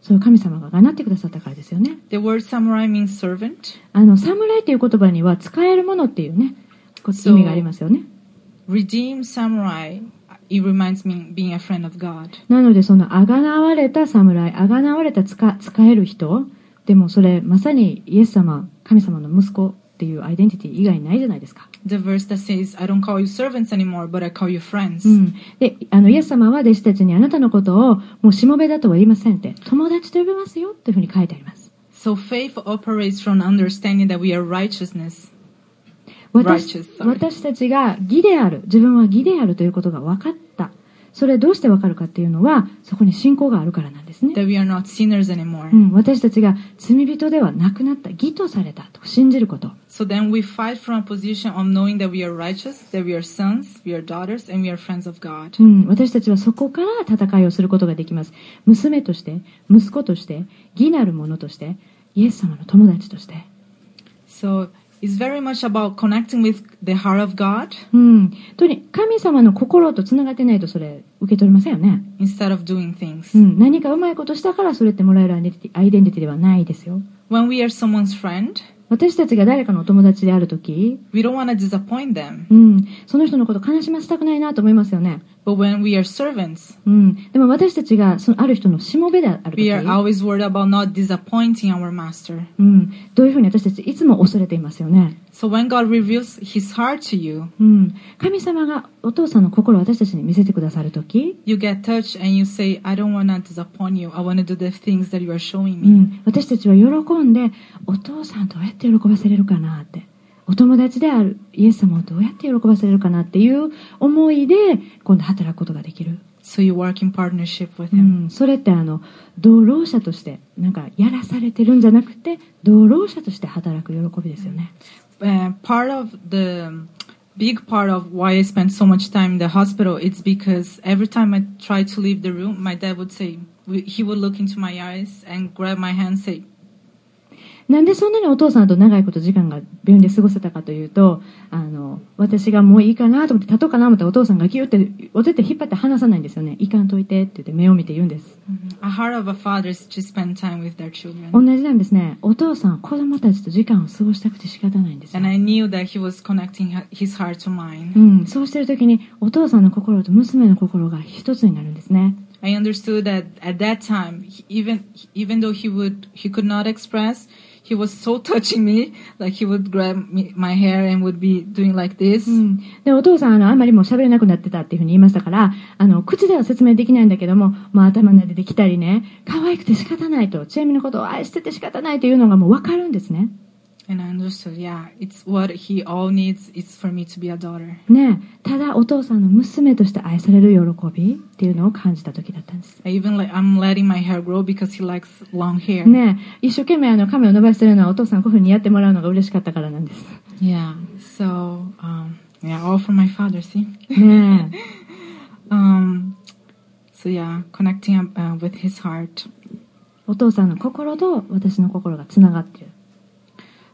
S2: そ神様ががなってくださったからですよね。
S1: The word samurai means servant.
S2: あの、侍っていう言葉には使えるものっていうね、こ意味がありますよね。
S1: Redeemed samurai, it reminds me being a friend of God.
S2: なので、その、あがなわれた侍、あがなわれた使使える人、でもそれ、まさにイエス様、神様の息子っていうアイデンティティ以外ないじゃないですか。
S1: The verse that says, I don't call you servants anymore, but I call you friends.
S2: うん。で、あの、イエス様は弟子たちにあなたのことを、もうしもべだとは言いませんって、友達と呼びますよっていうふうに書いてあります。
S1: So faith operates from understanding that we are righteousness.
S2: 私.私たちが義である、自分は義であるということが分かった。それどうして分かるかっていうのは、そこに信仰があるからなんですね。
S1: That we are not sinners anymore.
S2: うん、私たちが罪人ではなくなった、義とされたと信じること。
S1: So then we fight from a position of knowing that we are righteous, that we are sons, we are daughters, and we are friends of God.
S2: うん、私たちはそこから戦いをすることができます。娘として、息子として、義なる者として、イエス様の友達として。
S1: So it's very much about connecting with the heart of God?
S2: うん。とに、神様の心と繋がってないとそれ受け取れませんよね。
S1: instead of doing things.
S2: うん。何かうまいことしたからそれってもらえるアイデンティティティティではないですよ。
S1: When we are someone's friend,
S2: 私たちが誰かのお友達であるとき、
S1: we don't want to disappoint them.
S2: うん。その人のこと悲しませたくないなと思いますよね。
S1: But when we are servants,
S2: うん。でも私たちが、そのある人のしもべであるとき
S1: we are always worried about not disappointing our master.
S2: うん。どういうふうに私たちいつも恐れていますよね。
S1: So when God reveals his heart to you,
S2: うん。神様がお父さんの心を私たちに見せてくださるとき、
S1: you get touched and you say, I don't want to disappoint you. I want to do the things that you are showing
S2: う
S1: me.
S2: ん。私たちは喜んで、お父さんどうやって喜ばせれるかなって。お友達であるイエス様をどうやって喜ばせれるかなっていう思いで、今度働くことができる。
S1: So you work in partnership with
S2: う
S1: him.
S2: ん。それってあの、同労者として、なんかやらされてるんじゃなくて、同労者として働く喜びですよね。
S1: Uh, part of the big part of why I spent so much time in the hospital is because every time I tried to leave the room, my dad would say, he would look into my eyes and grab my hand and say,
S2: なんでそんなにお父さんと長いこと時間が病院で過ごせたかというと、あの、私がもういいかなと思って、立とうかなと思ってお父さんがギュって、お手って引っ張って離さないんですよね。いかんといてって言って目を見て言うんです。同じなんですね。お父さんは子供たちと時間を過ごしたくて仕方ないんですよう.ん。そうしてる時に、お父さんの心と娘の心が一つになるんですね。
S1: I understood that at that time, even even though he would he could not express, he was so touching me. Like he would grab me, my hair and would be doing like this.
S2: うん。で、お父さん、あの、あんまりもう喋れなくなってたっていうふうに言いましたから、あの、口では説明できないんだけども、まあ頭撫でてきたりね、可愛くて仕方ないと、チェミのことを愛してて仕方ないというのがもうわかるんですね。
S1: And I understood, yeah, it's what he all needs. It's for me to be a daughter.
S2: ねえただお父さんの娘として愛される喜びっていうのを感じた時だったんです。
S1: I even like I'm letting my hair grow because he likes long hair.
S2: ねえ一生懸命あの髪を伸ばしてるのはお父さんこういうふうにやってもらうのが嬉しかったからなんです。
S1: Yeah. So um, yeah, all from my father. See.
S2: ねえ
S1: Um, so yeah, connecting up uh, with his heart.
S2: お父さんの心と私の心がつながってる。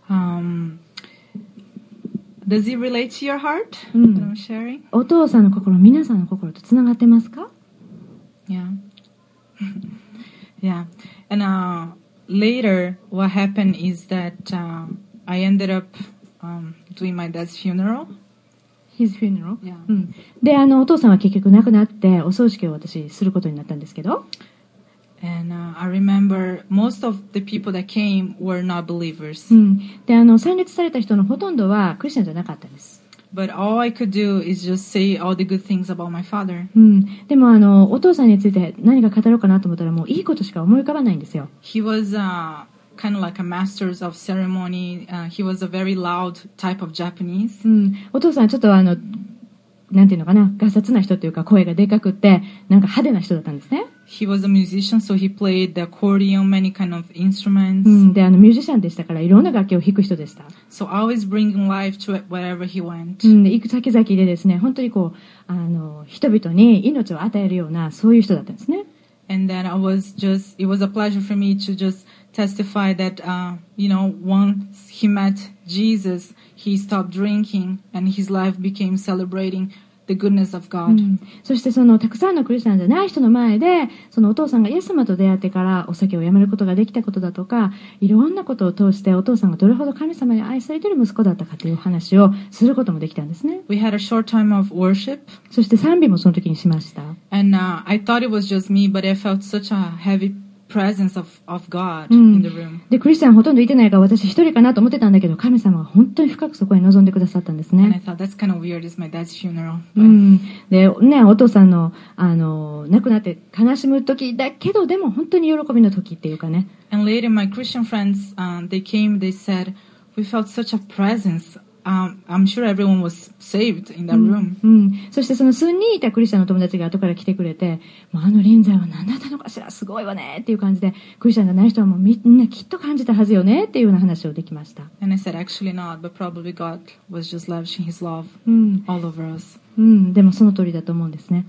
S1: Um, does it relate to your heart?
S2: Mm.
S1: I'm sharing?
S2: お父さんの心、皆さんの心とつながってますか
S1: Yeah. yeah. And uh, later, what happened is that uh, I ended up um, doing my dad's funeral.
S2: ?His funeral?
S1: Yeah.
S2: うん。で、あの、お父さんは結局亡くなって、お葬式を私することになったんですけど、
S1: And uh, I remember most of the people that came were not believers.
S2: うん。で、あの、参列された人のほとんどはクリスチャンじゃなかったです。
S1: But all I could do is just say all the good things about my father.
S2: うん。でも、あの、お父さんについて何か語ろうかなと思ったら、もういいことしか思い浮かばないんですよ。
S1: He was uh, kind of like a master of ceremony. Uh, he was a very loud type of Japanese.
S2: うん。お父さんちょっとあの、なんていうのかな、ガサツな人というか声がでかくって、なんか派手な人だったんですね。
S1: He was a musician, so he played the accordion, many kind of instruments.
S2: うん。で、あの、ミュージシャンでしたから、いろんな楽器を弾く人でした。
S1: So always bringing life to wherever he went.
S2: うん。で、行く先々でですね、本当にこう、あの、人々に命を与えるような、そういう人だったんですね。
S1: and then I was just it was a pleasure for me to just testify that uh, you know once he met Jesus, he stopped drinking and his life became celebrating the goodness of
S2: う
S1: God.
S2: ん。そしてそのたくさんのクリスチャンじゃない人の前でそのお父さんがイエス様と出会ってからお酒をやめることができたことだとかいろんなことを通してお父さんがどれほど神様に愛されている息子だったかという話をすることもできたんですね。
S1: We had a short time of worship,
S2: そして賛美もその時にしました。
S1: And uh, I thought it was just me, but I felt such a heavy presence of, of
S2: で、クリスチャンほとんどいてないから私一人かなと思ってたんだけど、神様は本当に深くそこへ臨んでくださったんですね。で、ね、お父さんの、あの、亡くなって悲しむ時だけど、でも本当に喜びの時っていうかね。
S1: And later my Christian friends,、they came, they said, we felt such a presence
S2: うん、そしてその数人いたクリスチャンの友達が後から来てくれて、もうあの臨在は何だったのかしらすごいわねっていう感じで、クリスチャンがない人はもうみんなきっと感じたはずよねっていうような話をできました。うん。でもその通りだと思うんですね。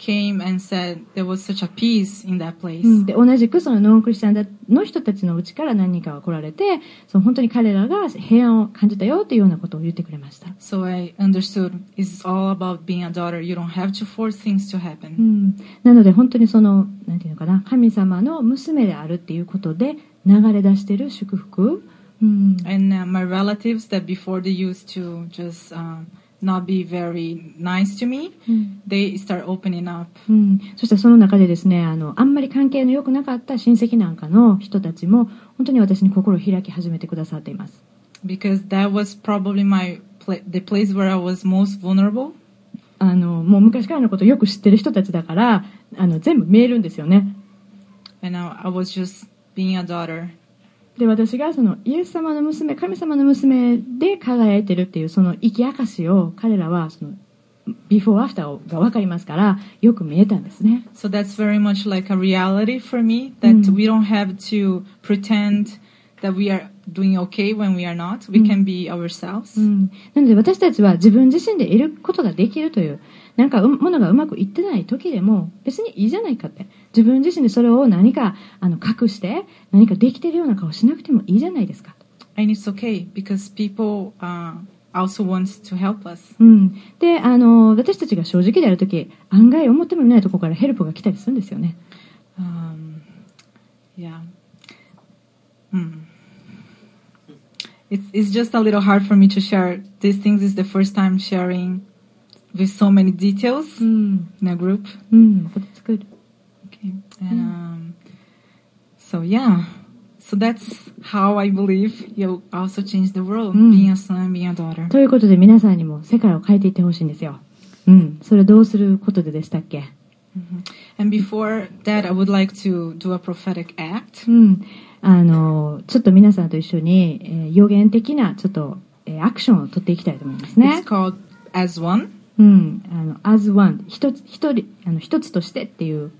S1: Came and said there was such a peace in that place.
S2: うん、で同じくそのノンクリスチャンの人たちのうちから何人かが来られて、その本当に彼らが平安を感じたよっていうようなことを言ってくれました。
S1: So I understood it's all about being a daughter. You don't have to force things to
S2: う
S1: happen.
S2: ん、なので本当にその、なんていうのかな、神様の娘であるっていうことで流れ出してる祝福、うん、
S1: And uh, my relatives that before they used to just um, not be very nice to me,
S2: うん、
S1: they start opening up.
S2: うん、そしてその中でですねあのあんまり関係の良くなかった親戚なんかの人たちも本当に私に心を開き始めてくださっています
S1: Because that was probably my pla- the place where I was most vulnerable.
S2: あのもう昔からのことをよく知ってる人たちだからあの全部見えるんですよね
S1: And I, I was just being a daughter.
S2: で私がそのイエス様の娘神様の娘で輝いてるっていうその生き証を彼らはそのビフォーアフターが分かりますからよく見えたんですね
S1: So that's very much like a reality for me that
S2: Mm.
S1: we don't have to pretend that we are doing okay when we are not. We can be ourselves.
S2: うん、なので私たちは自分自身で得ることができるというなんかうものがうまくいってない時でも別にいいじゃないかって自分自身でそれを何かあの隠して何かできてるような顔しなくてもいいじゃないですか、
S1: And it's okay because people uh, also wants to help us.
S2: うん、であの私たちが正直である時案外思ってもみないところからヘルプが来たりするんですよね
S1: Um, yeah. Hmm. It's, it's just a little hard for me to share these things. Is the first time sharing with so many details
S2: うん、
S1: in a group.
S2: うん、But it's good
S1: Okay. And um, so yeah. So that's how I believe you also change the world,
S2: Mm.
S1: being a son, being a daughter.
S2: ということで皆さんにも世界を変えていってほしいんですようん、それどうすることででしたっけ
S1: And before that, I would like to do a prophetic act.
S2: うん、あのちょっと皆さんと一緒に、えー予言的なちょっと、えーアクションを取っていきたいと思います
S1: It's
S2: ね。
S1: called As One.
S2: うん、あの as one 一つ一人あの一つとしてっていう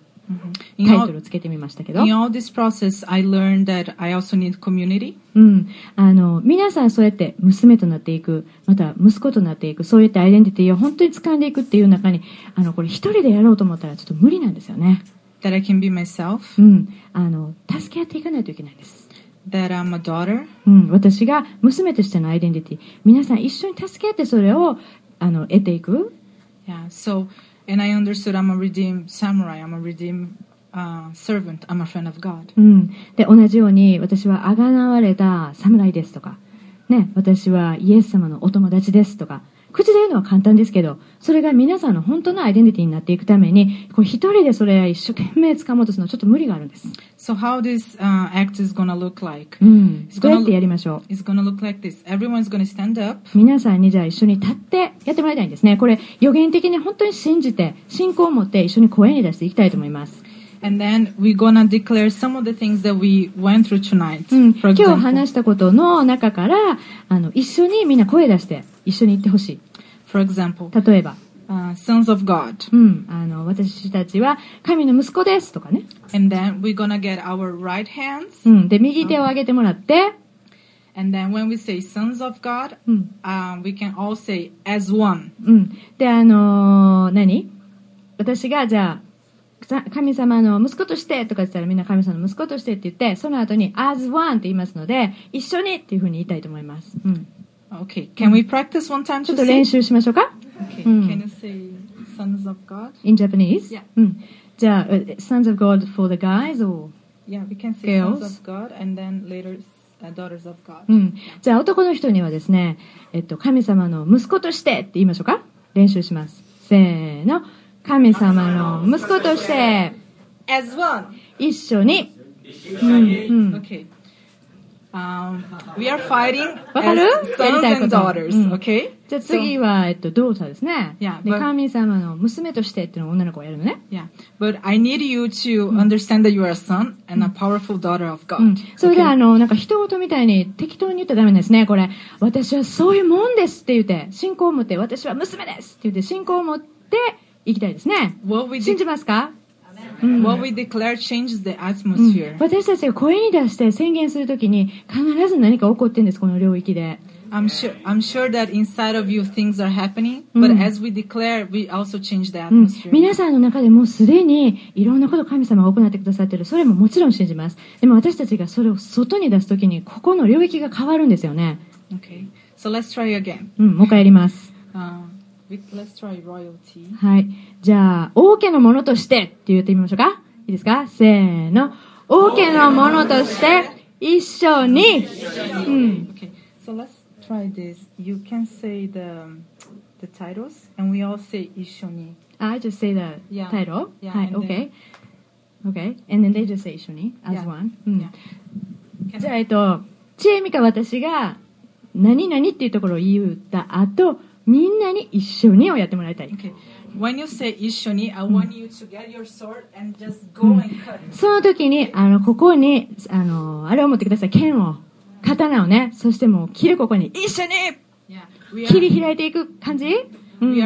S1: In
S2: タイ
S1: all,
S2: トルをつけてみましたけど
S1: in、all this process, I learned that I also need community.
S2: うん、あの皆さんそうやって娘となっていくまた息子となっていくそういったアイデンティティを本当に掴んでいくっていう中にあのこれ一人でやろうと思ったらちょっと無理なんですよね。
S1: That I can be myself.
S2: うん、あの助け合っていかないといけないんです。
S1: That I'm a daughter.
S2: うん、私が娘としてのアイデンティティ皆さん一緒に助け合ってそれをあの得ていく
S1: Yeah. So, and I understood I'm a redeemed samurai. I'm a redeemed uh, servant. I'm a friend of God.
S2: うん、で同じように私はあがなわれた侍ですとか、ね、私はイエス様のお友達ですとか口で言うのは簡単ですけどそれが皆さんの本当のアイデンティティになっていくためにこれ一人でそれ一生懸命掴もうとするのはちょっと無理があるんです、
S1: So, how this uh, act is gonna look like?
S2: うん、どうやってやりましょう
S1: ？It's gonna look like this. Everyone's gonna stand up.
S2: 皆さんにじゃあ一緒に立ってやってもらいたいんですねこれ予言的に本当に信じて信仰を持って一緒に声に出していきたいと思います
S1: And then we're gonna declare some of the things that we went through tonight.
S2: うん、
S1: For
S2: 今日話したことの中からあの一緒にみんな声出して一緒に言ってほし
S1: for example,
S2: い例えば
S1: uh, sons of God.
S2: うん、あの私たちは神の息子ですとかね、
S1: And then we're gonna get our right hands.
S2: うん、で右手を上げてもらって、
S1: And then when we say sons of God,
S2: うん。
S1: um, we can all say as one.
S2: うん、であのー何？私がじゃあさ神様の息子としてとか言ったらみんな神様の息子としてって言ってその後に as one って言いますので一緒にっていうふうに言いたいと思います、うん、
S1: Okay. Can we practice one time
S2: ちょ
S1: to
S2: っと?練習しましょうか
S1: Okay.
S2: Mm.
S1: Can you say sons of God?
S2: in Japanese?
S1: Yeah.
S2: うん、じゃあ、uh, sons of God for the guys or?
S1: Yeah, we can say
S2: Girls.
S1: sons of God and then later uh.
S2: うん。じゃあ男の人にはですね、えっと、神様の息子としてって言いましょうか練習します。せーの。神様の息子として、
S1: As one.
S2: 一緒に。うん、うん。
S1: Okay. Um, we are fighting
S2: わかる
S1: as
S2: やり
S1: sons
S2: たいこ
S1: and
S2: と。
S1: daughters.
S2: うん
S1: Okay?
S2: じゃあ次は、えっと、動作ですね。
S1: Yeah,
S2: で、
S1: but-
S2: 神様の娘としてっていうのを女の子がやるのね。
S1: Yeah, but I need you to understand that you are a son and a powerful daughter of
S2: うん
S1: God.。
S2: それで、
S1: Okay?
S2: あの、なんか人事みたいに適当に言ったらダメですね。これ、私はそういうもんですって言って、信仰を持って、私は娘ですって言って、信仰を持っていきたいですね。
S1: What we,
S2: 信じますか？
S1: What we declare changes the
S2: うん
S1: atmosphere.
S2: 私たちが声に出して宣言するときに必ず何か起こってるんですこの領域で
S1: I'm sure I'm sure that inside of you things are happening, but as we declare, we also change the
S2: うん、
S1: atmosphere.
S2: 皆さんの中でもうすでにいろんなこと神様が行ってくださってるそれももちろん信じますでも私たちがそれを外に出すときにここの領域が変わるんですよね
S1: Okay, so let's try again.
S2: うんもう一回やります
S1: Um,
S2: はいじゃあ王家のものとしてって言ってみましょうかいいですかせーの王家のものとして一緒に、うん、
S1: Okay, so let's try this. You can say the the titles, and we all say 一緒に
S2: I just say the
S1: Yeah.
S2: title
S1: Yeah,
S2: はい
S1: and then-
S2: OK OK and then they just say 一緒に as
S1: Yeah.
S2: one、うん
S1: Yeah.
S2: じゃあ、えっと、ちえみか私が、何々っていうところを言った後、みんなに一緒にをやってもらいたい。その時にあのここにあ,のあれを持ってください。剣を刀をね。そしてもう切るここに。一緒に。切り開いていく感じ？私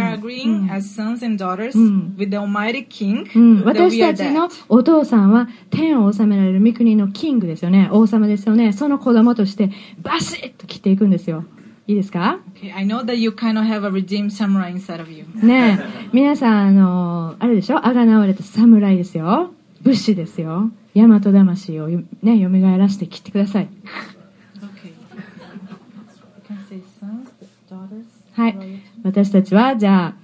S2: たちのお父さんは天を治められる三国のキングですよね。王様ですよね。その子供としてバシッと切っていくんですよ。いいですか
S1: ？Okay, I know that you kind of have a redeemed samurai inside of you.
S2: ねえ、皆さん、あの、あれでしょ？あがなわれた侍ですよ。武士ですよ。大和魂をよね、蘇らせて切ってください。はい。私たちは、じゃあ、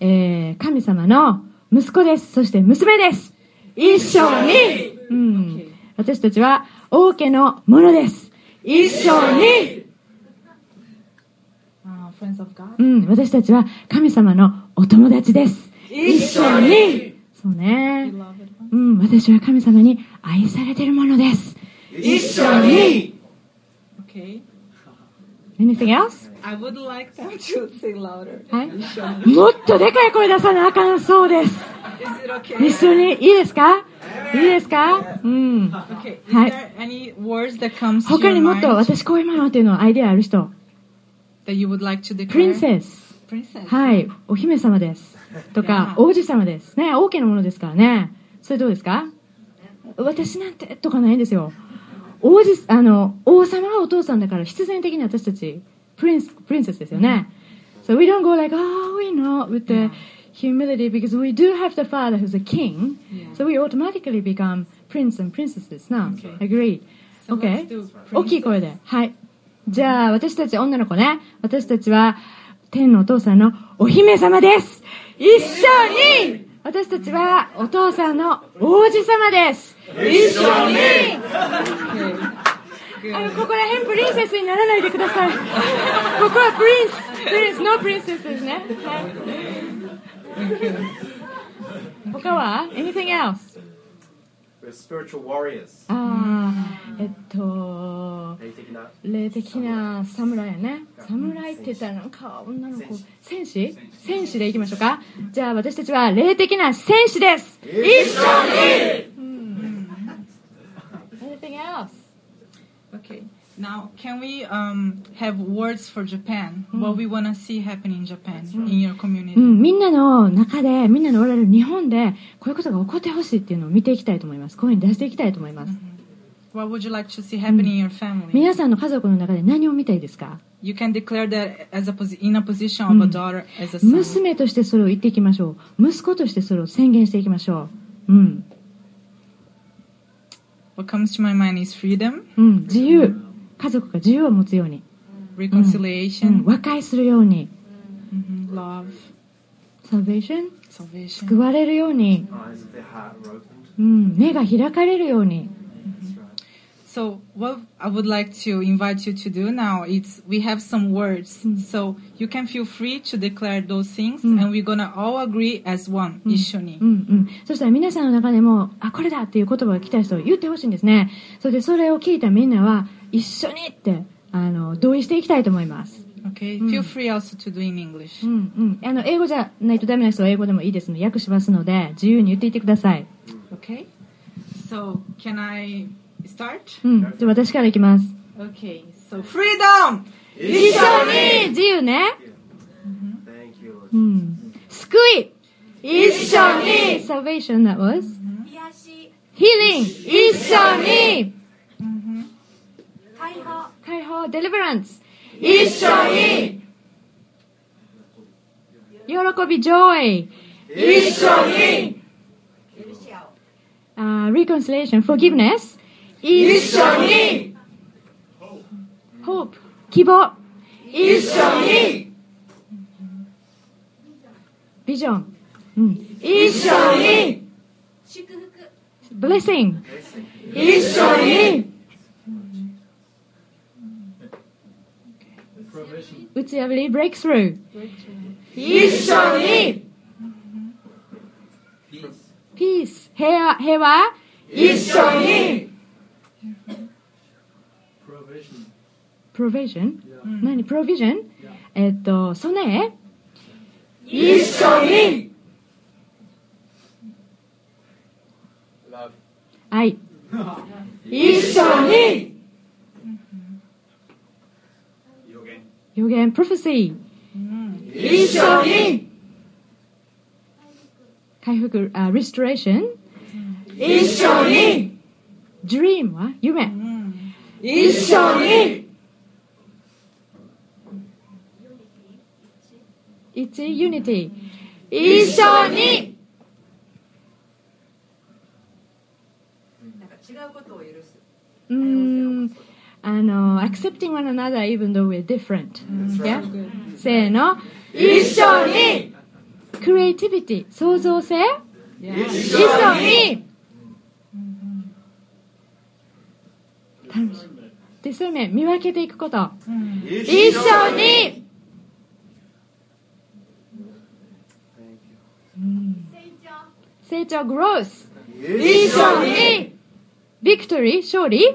S2: えー、神様の息子です。そして娘です。一緒に、うん。私たちは王家のものです。一緒に、
S1: Uh, friends of God.
S2: うん、私たちは神様のお友達です。一緒にそうね、うん。私は神様に愛されているものです。一緒に。もっとでかい声出さなあかんそうです。
S1: Is
S2: 一緒にいいですか？いいですか？うん。
S1: はい。
S2: 他にもっと私こういうものっていうのはアイディアある人？
S1: That you would like to declare?
S2: プリンセス。
S1: Princess.
S2: はい。お姫様です。とか.王子様です。ね、王家のものですからね。それどうですか私なんてとかないんですよ。王子、あの、王様がお父さんだから必然的に私たち、プリンス、プリンセスですよね。So we don't go like, oh, we know, with the humility because we do have the father who's a king. So we automatically become prince and princesses now.
S1: So
S2: Okay. 大きい声で。はい。じゃあ、私たち女の子ね。私たちは、天のお父さんのお姫様です。一緒に私たちはお父さんの王子様です。一緒に. あの、ここら辺プリンセスにならないでください。ここはプリンス、プリンス、 no princess ですね。はい。他は ?anything else?
S3: We're spiritual warriors.
S2: ああ、えっと、
S3: 霊的な
S2: 霊的な侍。やね。侍って言ったらなんか女の子。戦士。戦士？でいきましょうか。じゃあ私たちは霊的な戦士です。一緒に、うん、Anything else?
S1: Okay. Now, can we um, have words for Japan? What we want to see happen in Japan, in your community?
S2: うん、みんなの中でみんなのおられる日本でこういうことが起こってほしいっていうのを見ていきたいと思いますこういうふうに出していきたいと思います
S1: What would you like to see happening in your family?
S2: 皆さんの家族の中で何を見たいですか
S1: You can declare that as a in a position of a daughter, as a son.
S2: 娘としてそれを言っていきましょう息子としてそれを宣言していきましょううん、
S1: What comes to my mind is freedom,
S2: うん、自由家族が自由を持つように、うん
S1: reconciliation,
S2: 和解するように
S1: mhm, love,
S2: salvation
S1: salvation.
S2: 救われるように、
S3: Eyes of their heart are opened.
S2: うん、目が開かれるように
S1: So what I would like to invite you to do now is we have some words. So you can feel free to declare those things and we're gonna all agree as one, 一緒に
S2: うんうん、そしたら皆さんの中でもあこれだっていう言葉が来た人を言ってほしいんですねそれでそれを聞いたみんなは一緒にってあの同意していきたいと思います、
S1: Okay, feel free also to do in English.
S2: うんうん、あの英語じゃないとダメな人は英語でもいいです。ので訳しますので自由に言っていってください、
S1: Okay? So can I start?
S2: うん、じゃあ私からいきます。
S1: Okay, so freedom!
S2: 一緒に！自由ね、
S3: Thank you.
S2: うん、救い！一緒に！Salvation that was?
S4: 癒し
S2: healing! 一緒に
S4: 解放
S2: 解放 deliverance 一緒に喜び joy 一緒に
S4: 許し合おう
S2: uh, reconciliation forgiveness 一緒に hope 希望一緒にビジョン、うん、一緒に
S4: 祝福
S2: blessing 一緒に 打ち破り breakthrough 一緒に peace 平和平和一緒に provision 何 provision えっと備え一緒に
S3: Love.
S2: 愛一緒に予言 prophecy 一緒に回復あ restoration. 一緒に dream は夢一緒に一 unity 一緒に
S4: なんか違うことを許す
S2: うーんあの accepting one another even though we're different yeah? せーの一緒に creativity 創造性一緒に楽しいでそういう面見分けていくこと一緒に
S3: Thank you.
S2: 成長 growth 一緒に victory 勝利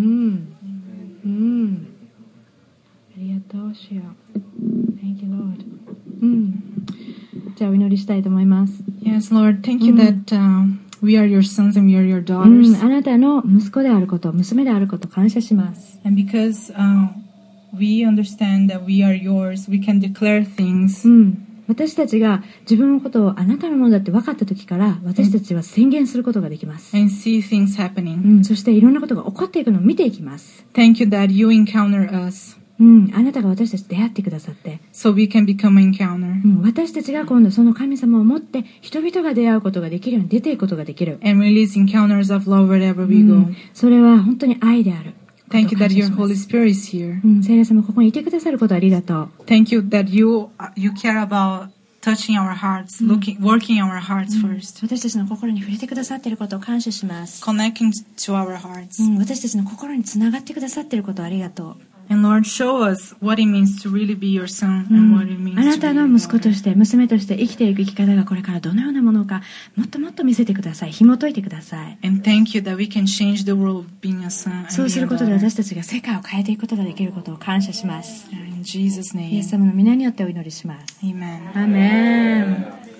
S2: うんうんありがとう主よ Thank you Lord うんじゃあお祈りしたいと思います
S1: Yes, Lord, thank you that um, we are your sons and we are your
S2: う
S1: daughters.
S2: んあなたの息子であること娘であること感謝します
S1: And because uh, we understand that we are yours, we can declare things
S2: うん 私たちが自分のことをあなたのものだって分かった時から私たちは宣言することができます、
S1: and see things
S2: う
S1: happening.
S2: ん、そしていろんなことが起こっていくのを見ていきます、
S1: Thank you that you encounter us.
S2: うん、あなたが私たちと出会ってくださって、
S1: so we can become an encounter.
S2: うん、私たちが今度その神様を持って人々が出会うことができるように出ていくことができる、
S1: and release encounters of love wherever
S2: う
S1: we go.
S2: ん、それは本当に愛である
S1: Thank you that your Holy Spirit is here.
S2: うん、聖霊様ここにいてくださることありがとう
S1: Thank you that you you care about touching our hearts, looking, working our hearts first,
S2: 私たちの心に触れてくださっていることを感謝します、
S1: connecting to our hearts.
S2: うん、私たちの心につながってくださっていることをありがとうあなたの息子として娘として生きていく生き方がこれからどのようなものかもっともっと見せてください。紐解いてください。そうすることで私たちが世界を変えていくことができることを感謝します。イエス様の皆によってお祈りします
S1: Amen.
S2: アメン